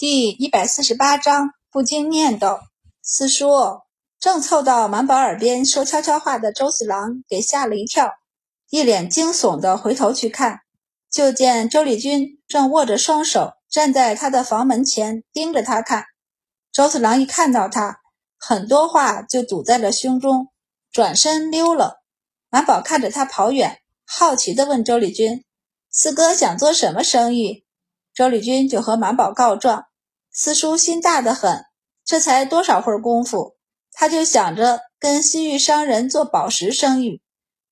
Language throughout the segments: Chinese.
第一百四十八章不经念叨。四叔正凑到满宝耳边说悄悄话的周四郎给吓了一跳，一脸惊悚的回头去看，就见周丽君正握着双手站在他的房门前盯着他看。周四郎一看到他，很多话就堵在了胸中，转身溜了。满宝看着他跑远，好奇地问周丽君：“四哥想做什么生意？”周丽君就和满宝告状。四叔心大的很，这才多少会儿功夫，他就想着跟西域商人做宝石生意。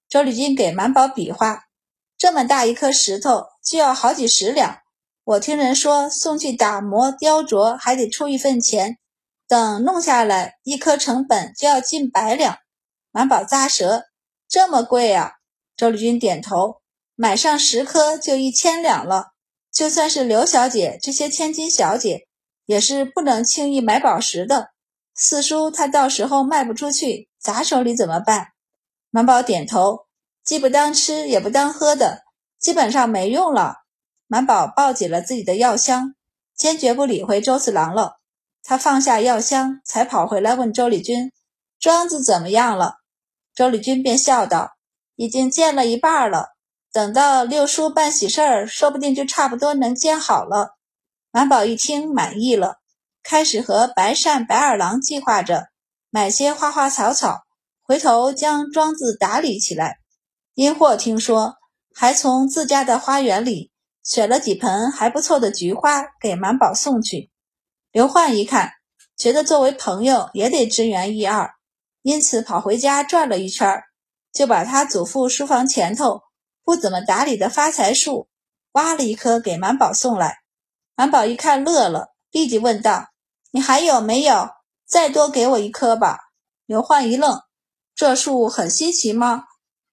周丽君给满宝比划，这么大一颗石头就要好几十两，我听人说送去打磨雕琢还得出一份钱，等弄下来一颗成本就要近百两。满宝咂舌，这么贵啊？周丽君点头，买上十颗就一千两了，就算是刘小姐这些千金小姐。也是不能轻易买宝石的，四叔他到时候卖不出去，砸手里怎么办？满宝点头，既不当吃也不当喝的，基本上没用了。满宝抱紧了自己的药箱，坚决不理会周四郎了。他放下药箱，才跑回来问周丽君：“庄子怎么样了？”周丽君便笑道：“已经建了一半了，等到六叔办喜事儿，说不定就差不多能建好了。”满宝一听满意了，开始和白善、白二郎计划着买些花花草草，回头将庄子打理起来。因祸听说，还从自家的花园里选了几盆还不错的菊花给满宝送去。刘焕一看，觉得作为朋友也得支援一二，因此跑回家转了一圈，就把他祖父书房前头不怎么打理的发财树挖了一棵给满宝送来。满宝一看乐了，立即问道：“你还有没有？再多给我一棵吧。”刘焕一愣：“这树很稀奇吗？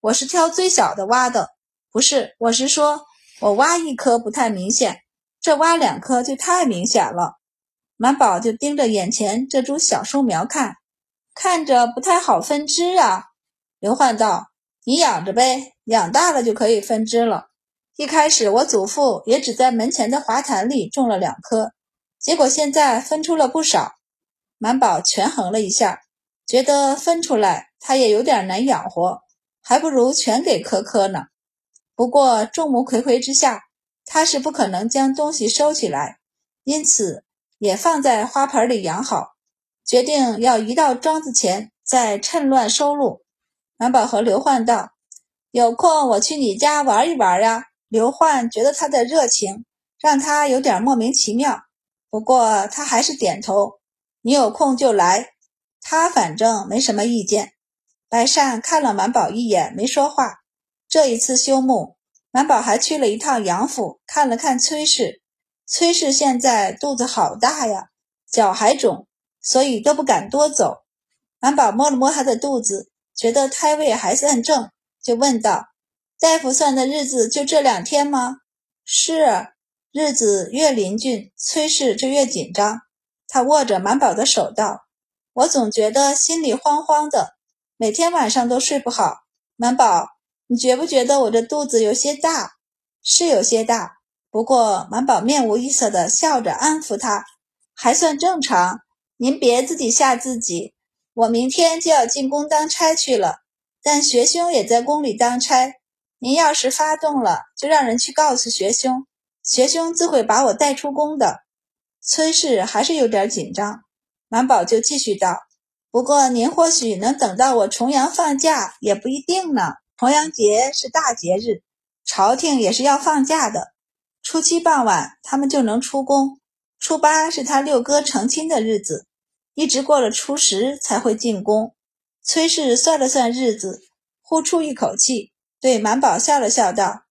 我是挑最小的挖的。不是，我是说，我挖一棵不太明显，这挖两棵就太明显了。”满宝就盯着眼前这株小树苗看，看着不太好分枝啊。刘焕道：“你养着呗，养大了就可以分枝了。”一开始，我祖父也只在门前的花坛里种了两棵，结果现在分出了不少。满宝权衡了一下，觉得分出来他也有点难养活，还不如全给科科呢。不过众目睽睽之下，他是不可能将东西收起来，因此也放在花盆里养好，决定要移到庄子前再趁乱收录。满宝和刘焕道：“有空我去你家玩一玩呀。”刘焕觉得他的热情让他有点莫名其妙，不过他还是点头：“你有空就来。”他反正没什么意见。白善看了满宝一眼，没说话。这一次休沐，满宝还去了一趟杨府，看了看崔氏。崔氏现在肚子好大呀，脚还肿，所以都不敢多走。满宝摸了摸他的肚子，觉得胎位还算正，就问道。大夫算的日子就这两天吗？是，日子越临近，崔氏就越紧张。他握着满宝的手道：“我总觉得心里慌慌的，每天晚上都睡不好。满宝，你觉不觉得我这肚子有些大？是有些大。不过满宝面无异色的笑着安抚他，还算正常。您别自己吓自己。我明天就要进宫当差去了，但学兄也在宫里当差。”您要是发动了，就让人去告诉学兄，学兄自会把我带出宫的。崔氏还是有点紧张，满宝就继续道：“不过您或许能等到我重阳放假，也不一定呢。重阳节是大节日，朝廷也是要放假的。初七傍晚，他们就能出宫；初八是他六哥成亲的日子，一直过了初十才会进宫。”崔氏算了算日子，呼出一口气。对满宝笑了笑，道：“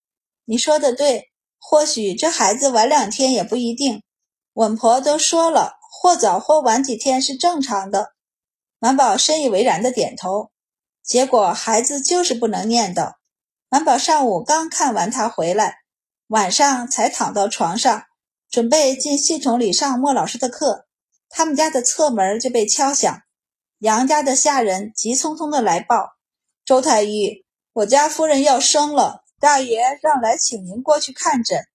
你说的对，或许这孩子晚两天也不一定。稳婆都说了，或早或晚几天是正常的。”满宝深以为然的点头。结果孩子就是不能念叨。满宝上午刚看完他回来，晚上才躺到床上，准备进系统里上莫老师的课，他们家的侧门就被敲响。杨家的下人急匆匆的来报：“周太医。”我家夫人要生了，大爷让来请您过去看诊。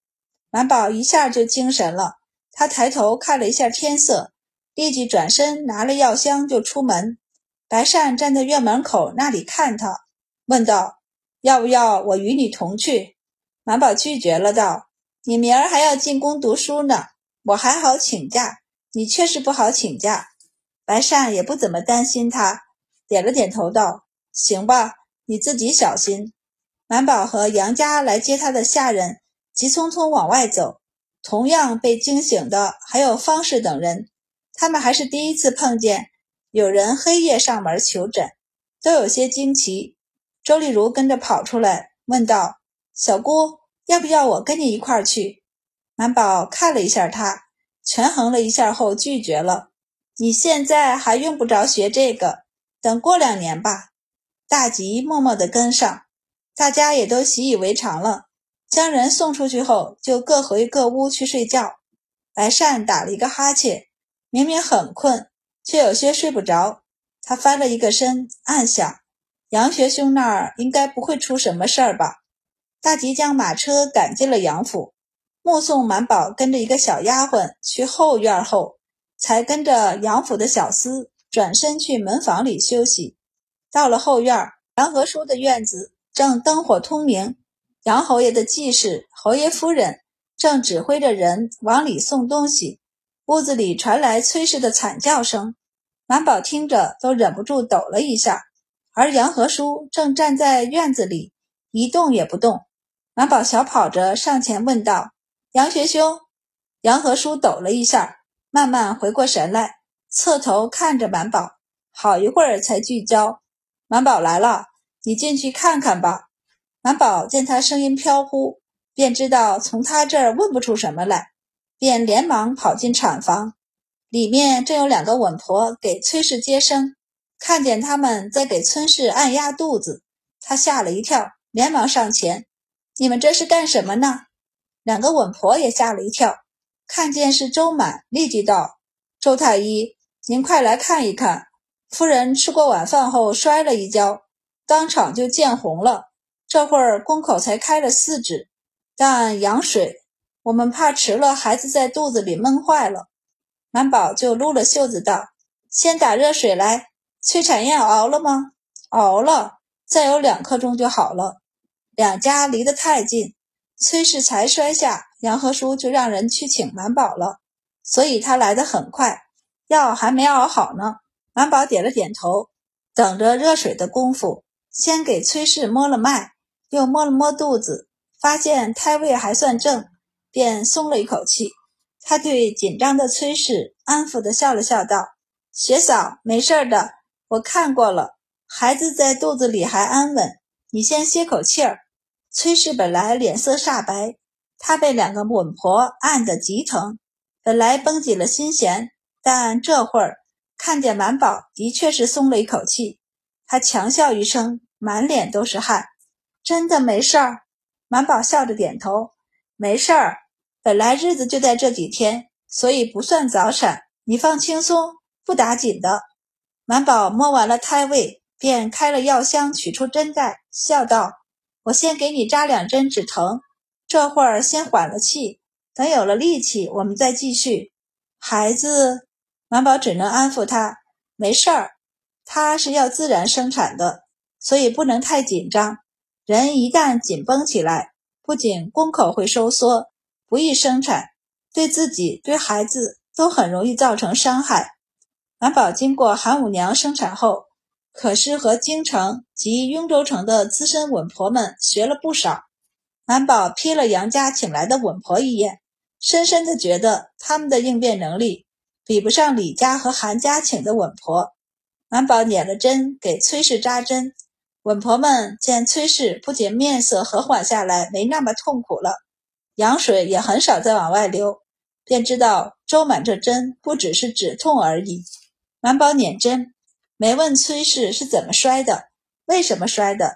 满宝一下就精神了，他抬头看了一下天色，立即转身拿了药箱就出门。白善站在院门口那里看他，问道：“要不要我与你同去？”满宝拒绝了，道：“你明儿还要进宫读书呢，我还好请假，你确实不好请假。”白善也不怎么担心他，点了点头道：“行吧，你自己小心。”满宝和杨家来接他的下人急匆匆往外走，同样被惊醒的还有方氏等人，他们还是第一次碰见有人黑夜上门求诊，都有些惊奇。周丽如跟着跑出来，问道：“小姑，要不要我跟你一块儿去？”满宝看了一下他，权衡了一下后拒绝了。你现在还用不着学这个，等过两年吧。大吉默默地跟上，大家也都习以为常了。将人送出去后，就各回各屋去睡觉。白善打了一个哈欠，明明很困，却有些睡不着。他翻了一个身，暗想：杨学兄那儿应该不会出什么事儿吧？大吉将马车赶进了杨府，目送满宝跟着一个小丫鬟去后院后。才跟着杨府的小厮转身去门房里休息。到了后院，杨和叔的院子正灯火通明，杨侯爷的继室、侯爷夫人正指挥着人往里送东西。屋子里传来崔氏的惨叫声，满宝听着都忍不住抖了一下。而杨和叔正站在院子里一动也不动。满宝小跑着上前问道：“杨学兄。”杨和叔抖了一下。慢慢回过神来，侧头看着满宝，好一会儿才聚焦。满宝来了，你进去看看吧。满宝见他声音飘忽，便知道从他这儿问不出什么来，便连忙跑进产房。里面正有两个稳婆给崔氏接生，看见他们在给崔氏按压肚子，他吓了一跳，连忙上前：“你们这是干什么呢？”两个稳婆也吓了一跳。看见是周满，立即道：“周太医，您快来看一看，夫人吃过晚饭后摔了一跤，当场就见红了。这会儿宫口才开了四指，但羊水，我们怕迟了，孩子在肚子里闷坏了。”满宝就撸了袖子道：“先打热水来。催产药熬了吗？熬了，再有两刻钟就好了。两家离得太近。”崔氏才摔下，杨和叔就让人去请满宝了，所以他来得很快，药还没熬好呢。满宝点了点头，等着热水的功夫，先给崔氏摸了脉，又摸了摸肚子，发现胎位还算正，便松了一口气。他对紧张的崔氏安抚地笑了笑，道：“学嫂，没事的，我看过了，孩子在肚子里还安稳，你先歇口气儿。”崔氏本来脸色煞白，她被两个稳婆按得极疼，本来绷紧了心弦，但这会儿看见满宝，的确是松了一口气。他强笑一声，满脸都是汗：“真的没事儿。”满宝笑着点头：“没事儿，本来日子就在这几天，所以不算早产，你放轻松，不打紧的。”满宝摸完了胎位，便开了药箱，取出针带，笑道。我先给你扎两针止疼，这会儿先缓了气，等有了力气，我们再继续。孩子，满宝只能安抚他，没事儿，他是要自然生产的，所以不能太紧张。人一旦紧绷起来，不仅宫口会收缩，不易生产，对自己对孩子都很容易造成伤害。满宝经过韩五娘生产后。可是和京城及雍州城的资深稳婆们学了不少。满宝瞥了杨家请来的稳婆一眼，深深的觉得他们的应变能力比不上李家和韩家请的稳婆。满宝捻了针给崔氏扎针，稳婆们见崔氏不仅面色和缓下来，没那么痛苦了，羊水也很少再往外流，便知道周满这针不只是止痛而已。满宝捻针。没问崔氏是怎么摔的，为什么摔的？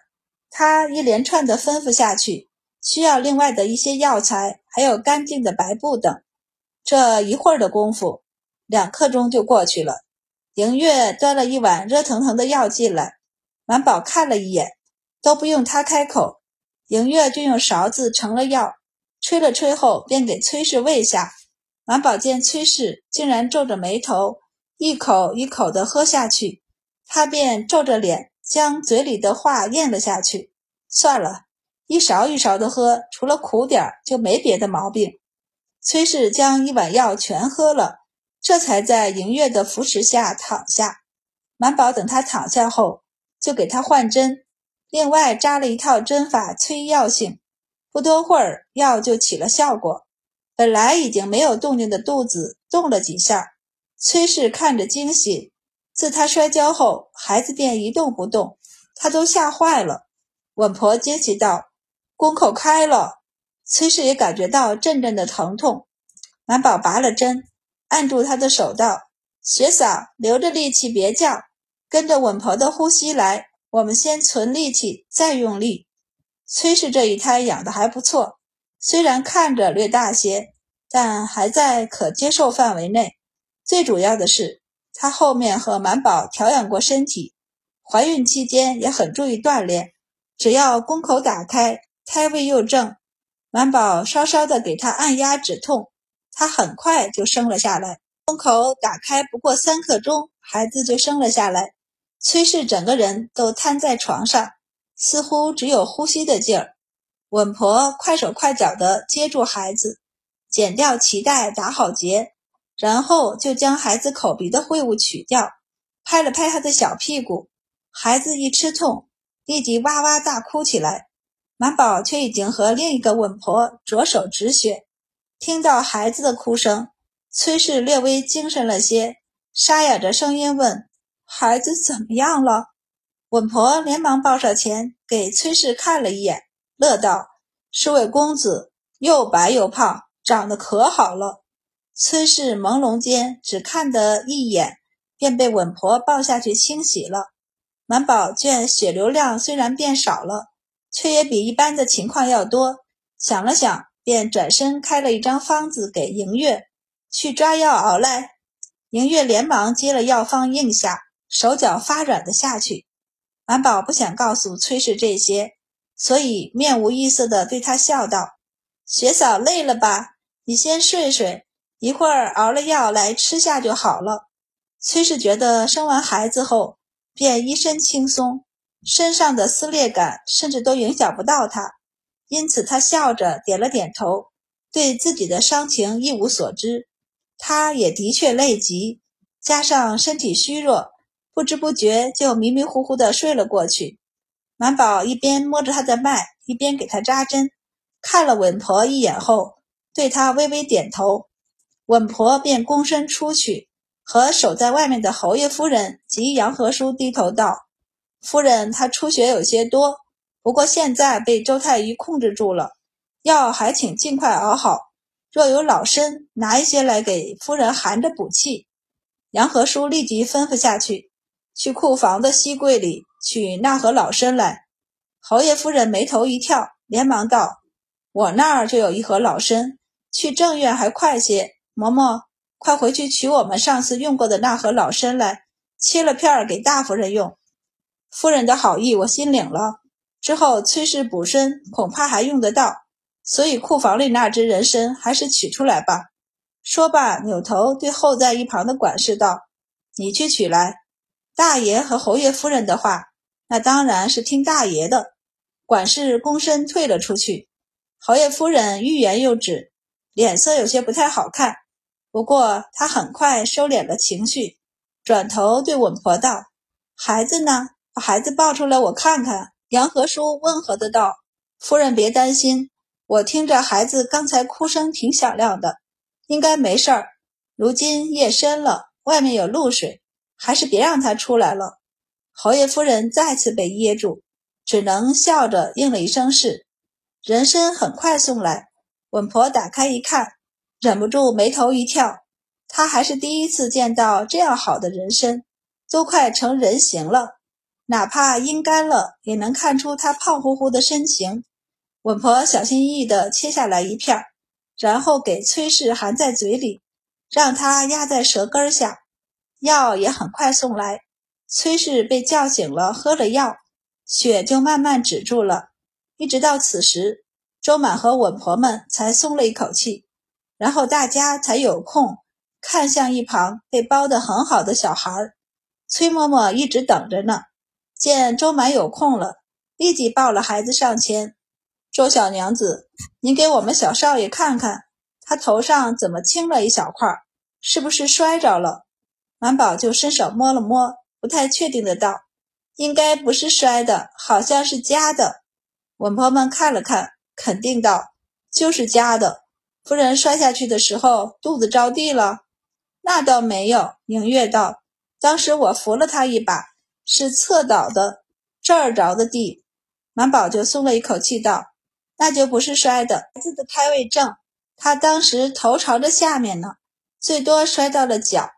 他一连串的吩咐下去，需要另外的一些药材，还有干净的白布等。这一会儿的功夫，两刻钟就过去了。迎月端了一碗热腾腾的药进来，满宝看了一眼，都不用他开口，迎月就用勺子盛了药，吹了吹后，便给崔氏喂下。满宝见崔氏竟然皱着眉头，一口一口的喝下去，他便皱着脸将嘴里的话咽了下去。算了，一勺一勺的喝，除了苦点儿就没别的毛病。崔氏将一碗药全喝了，这才在迎月的扶持下躺下。满宝等他躺下后，就给他换针，另外扎了一套针法催药性。不多会儿，药就起了效果。本来已经没有动静的肚子动了几下，崔氏看着惊喜。自他摔跤后，孩子便一动不动，他都吓坏了。稳婆惊喜道：“宫口开了。”崔氏也感觉到阵阵的疼痛。满宝拔了针，按住他的手道：“雪嫂，留着力气，别叫，跟着稳婆的呼吸来。我们先存力气，再用力。”崔氏这一胎养的还不错。虽然看着略大些，但还在可接受范围内。最主要的是，她后面和满宝调养过身体，怀孕期间也很注意锻炼。只要宫口打开，胎位又正，满宝稍稍的给她按压止痛，她很快就生了下来。宫口打开不过三刻钟，孩子就生了下来。崔氏整个人都瘫在床上，似乎只有呼吸的劲儿。稳婆快手快脚地接住孩子，剪掉脐带，打好结，然后就将孩子口鼻的秽物取掉，拍了拍他的小屁股。孩子一吃痛，立即哇哇大哭起来。满宝却已经和另一个稳婆着手止血。听到孩子的哭声，崔氏略微精神了些，沙哑着声音问：“孩子怎么样了？”稳婆连忙抱上前给崔氏看了一眼。乐道：“是位公子，又白又胖，长得可好了。”崔氏朦胧间只看得一眼，便被稳婆抱下去清洗了。满宝见血流量虽然变少了，却也比一般的情况要多，想了想，便转身开了一张方子给迎月去抓药熬来。迎月连忙接了药方应下，手脚发软的下去。满宝不想告诉崔氏这些。所以面无异色地对他笑道：“雪嫂累了吧？你先睡睡，一会儿熬了药来吃下就好了。”崔氏觉得生完孩子后便一身轻松，身上的撕裂感甚至都影响不到他，因此他笑着点了点头，对自己的伤情一无所知。他也的确累极，加上身体虚弱，不知不觉就迷迷糊糊地睡了过去。满宝一边摸着他的脉，一边给他扎针，看了稳婆一眼后，对他微微点头。稳婆便躬身出去，和守在外面的侯爷夫人及杨和叔低头道：“夫人，她出血有些多，不过现在被周太医控制住了，药还请尽快熬好。若有老参，拿一些来给夫人含着补气。”杨和叔立即吩咐下去，去库房的西柜里。取那盒老参来，侯爷夫人眉头一跳，连忙道：“我那儿就有一盒老参，去正院还快些。嬷嬷，快回去取我们上次用过的那盒老参来，切了片儿给大夫人用。夫人的好意我心领了，之后崔氏补身恐怕还用得到，所以库房里那只人参还是取出来吧。”说罢，扭头对候在一旁的管事道：“你去取来。大爷和侯爷夫人的话。”那当然是听大爷的。管事躬身退了出去。侯爷夫人欲言又止，脸色有些不太好看。不过她很快收敛了情绪，转头对稳婆道：“孩子呢？把孩子抱出来，我看看。”杨和叔温和的道：“夫人别担心，我听着孩子刚才哭声挺响亮的，应该没事儿。如今夜深了，外面有露水，还是别让他出来了。”侯爷夫人再次被噎住，只能笑着应了一声是。人参很快送来，稳婆打开一看，忍不住眉头一跳。她还是第一次见到这样好的人参，都快成人形了，哪怕阴干了，也能看出他胖乎乎的身形。稳婆小心翼翼地切下来一片，然后给崔氏含在嘴里，让他压在舌根下。药也很快送来。崔氏被叫醒了，喝了药，血就慢慢止住了。一直到此时，周满和稳婆们才松了一口气。然后大家才有空看向一旁被包得很好的小孩儿。崔嬷嬷一直等着呢，见周满有空了，立即抱了孩子上前：“周小娘子，您给我们小少爷看看，他头上怎么青了一小块？是不是摔着了？”满宝就伸手摸了摸，不太确定的道：“应该不是摔的，好像是夹的。”稳婆们看了看，肯定道：“就是夹的。夫人摔下去的时候，肚子着地了？那倒没有。”影月道：“当时我扶了他一把，是侧倒的，这儿着的地。”满宝就松了一口气，道：“那就不是摔的，孩子的胎位正，他当时头朝着下面呢，最多摔到了脚。”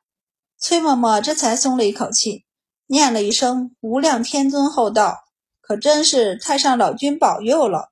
崔嬷嬷这才松了一口气，念了一声“无量天尊”后道：“可真是太上老君保佑了。”